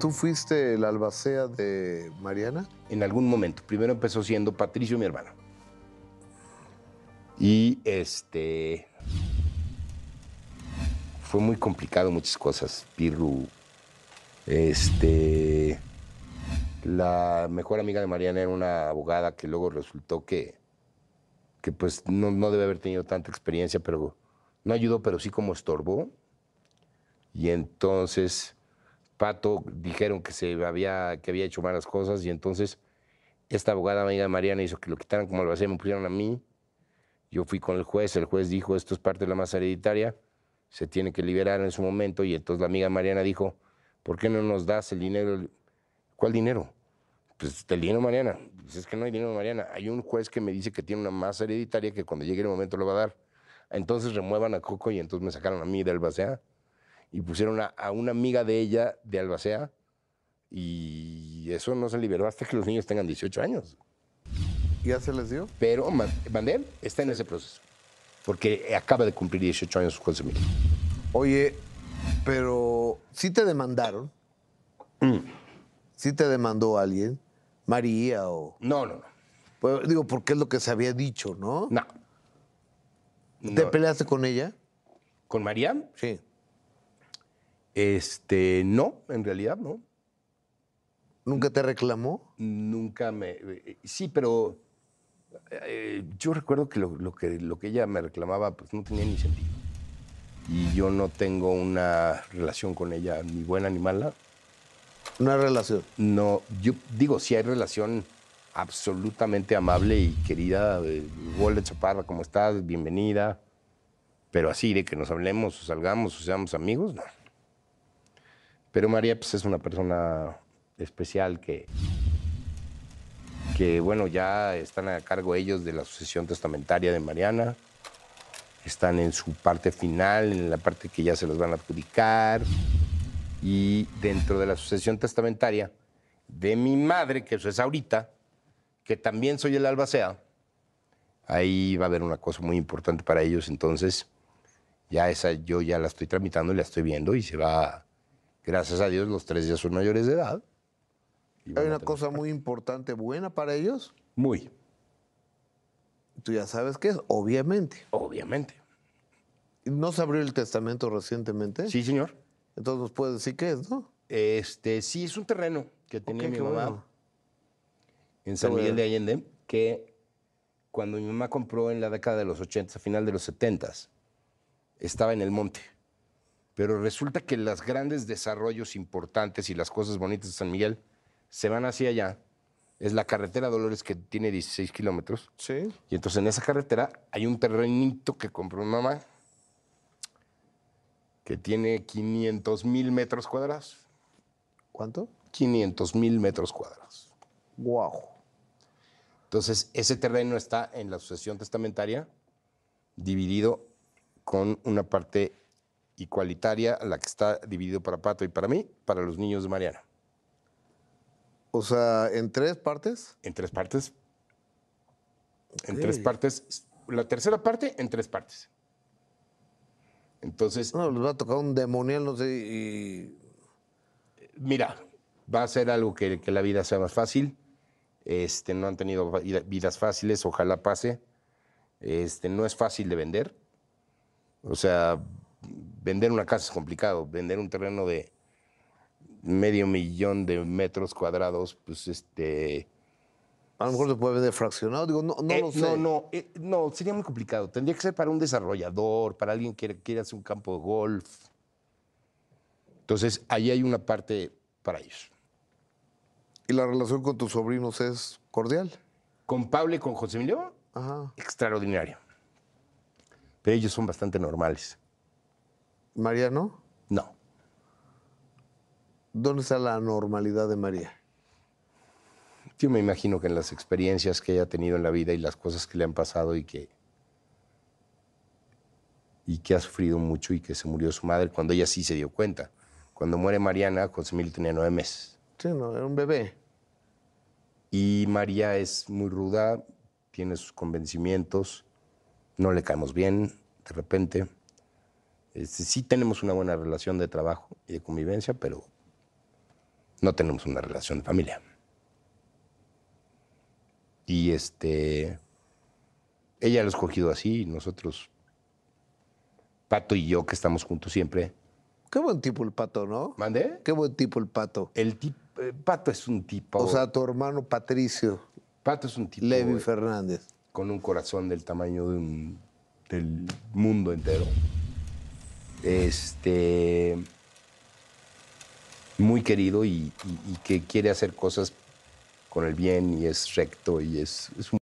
¿Tú fuiste el albacea de Mariana? En algún momento. Primero empezó siendo Patricio, mi hermano. Y este. Fue muy complicado muchas cosas. Pirru. Este. La mejor amiga de Mariana era una abogada que luego resultó que. que pues no, no debe haber tenido tanta experiencia, pero no ayudó, pero sí como estorbó. Y entonces Pato dijeron que se había, que había hecho malas cosas y entonces esta abogada amiga de Mariana hizo que lo quitaran como hacía, me pusieron a mí. Yo fui con el juez, el juez dijo, esto es parte de la masa hereditaria, se tiene que liberar en su momento y entonces la amiga Mariana dijo, ¿por qué no nos das el dinero? ¿Cuál dinero? Pues el dinero Mariana. Pues es que no hay dinero Mariana. Hay un juez que me dice que tiene una masa hereditaria que cuando llegue el momento lo va a dar. Entonces remuevan a Coco y entonces me sacaron a mí del Albacea y pusieron a, a una amiga de ella de Albacea y eso no se liberó hasta que los niños tengan 18 años. ¿Ya se les dio? Pero Ma- Mandel está en ese proceso porque acaba de cumplir 18 años José Emilio. Oye, pero sí te demandaron. Mm. Sí te demandó alguien, María o... No, no, no. Pues, digo, porque es lo que se había dicho, ¿no? No. ¿Te No. peleaste con ella? ¿Con María? Sí. Este, no, en realidad no. ¿Nunca te reclamó? Nunca me... eh, Sí, pero eh, yo recuerdo que lo, lo que lo que ella me reclamaba pues no tenía ni sentido. Y yo no tengo una relación con ella, ni buena ni mala. Una relación. No, yo digo, si hay relación absolutamente amable y querida, Wole Chaparra, ¿cómo estás? Bienvenida. Pero así de que nos hablemos o salgamos o seamos amigos, no. Pero María pues, es una persona especial que, que, bueno, ya están a cargo ellos de la sucesión testamentaria de Mariana. Están en su parte final, en la parte que ya se los van a adjudicar. Y dentro de la sucesión testamentaria de mi madre, que eso es ahorita, que también soy el albacea, ahí va a haber una cosa muy importante para ellos. Entonces, ya esa yo ya la estoy tramitando y la estoy viendo y se va, gracias a Dios, los tres ya son mayores de edad. Hay una cosa muy importante, buena para ellos. Muy, Tú ya sabes qué es, obviamente. obviamente. ¿No se abrió el testamento recientemente? Sí, señor. Entonces nos puedes decir qué es, ¿no? Este, sí, es un terreno que tenía mi mamá bueno. en San Miguel de Allende, que cuando mi mamá compró en la década de los 80, a final de los 70, estaba en el monte. Pero resulta que los grandes desarrollos importantes y las cosas bonitas de San Miguel se van hacia allá. Es la carretera Dolores que tiene 16 kilómetros. Sí. Y entonces en esa carretera hay un terrenito que compró mi mamá que tiene 500 mil metros cuadrados. ¿Cuánto? 500 mil metros cuadrados. Wow. Entonces, ese terreno está en la sucesión testamentaria, dividido con una parte igualitaria, la que está dividido para Pato y para mí, para los niños de Mariana. O sea, en tres partes. En tres partes. En tres partes. La tercera parte, en tres partes. Entonces, No, les va a tocar un demonial, no sé, y. mira, va a ser algo que, que la vida sea más fácil. Este, no han tenido vida- vidas fáciles, ojalá pase. Este, no es fácil de vender. O sea, vender una casa es complicado. Vender un terreno de medio millón de metros cuadrados, pues este. A lo mejor se puede vender fraccionado. Digo, no, no eh, lo sé. No, no, eh, no, sería muy complicado. Tendría que ser para un desarrollador, para alguien que quiere hacer un campo de golf. Entonces, ahí hay una parte para ellos. Y la relación con tus sobrinos es cordial. Con Pablo y con José Emilio, Ajá. extraordinario. Pero ellos son bastante normales. María, ¿no? No. ¿Dónde está la normalidad de María? Yo me imagino que en las experiencias que ella ha tenido en la vida y las cosas que le han pasado y que y que ha sufrido mucho y que se murió su madre cuando ella sí se dio cuenta. Cuando muere Mariana, José Emilio tenía nueve meses. Sí, no, era un bebé. Y María es muy ruda, tiene sus convencimientos, no le caemos bien de repente. Este, sí tenemos una buena relación de trabajo y de convivencia, pero no tenemos una relación de familia. Y este, ella lo ha escogido así, nosotros, Pato y yo, que estamos juntos siempre. Qué buen tipo el pato, ¿no? ¿Mande? Qué buen tipo el pato. El tipo, Pato es un tipo. O sea, tu hermano Patricio, Pato es un tipo Levi Fernández. con un corazón del tamaño de un, del mundo entero. Este. Muy querido y, que quiere hacer cosas con el bien y es recto y es, es un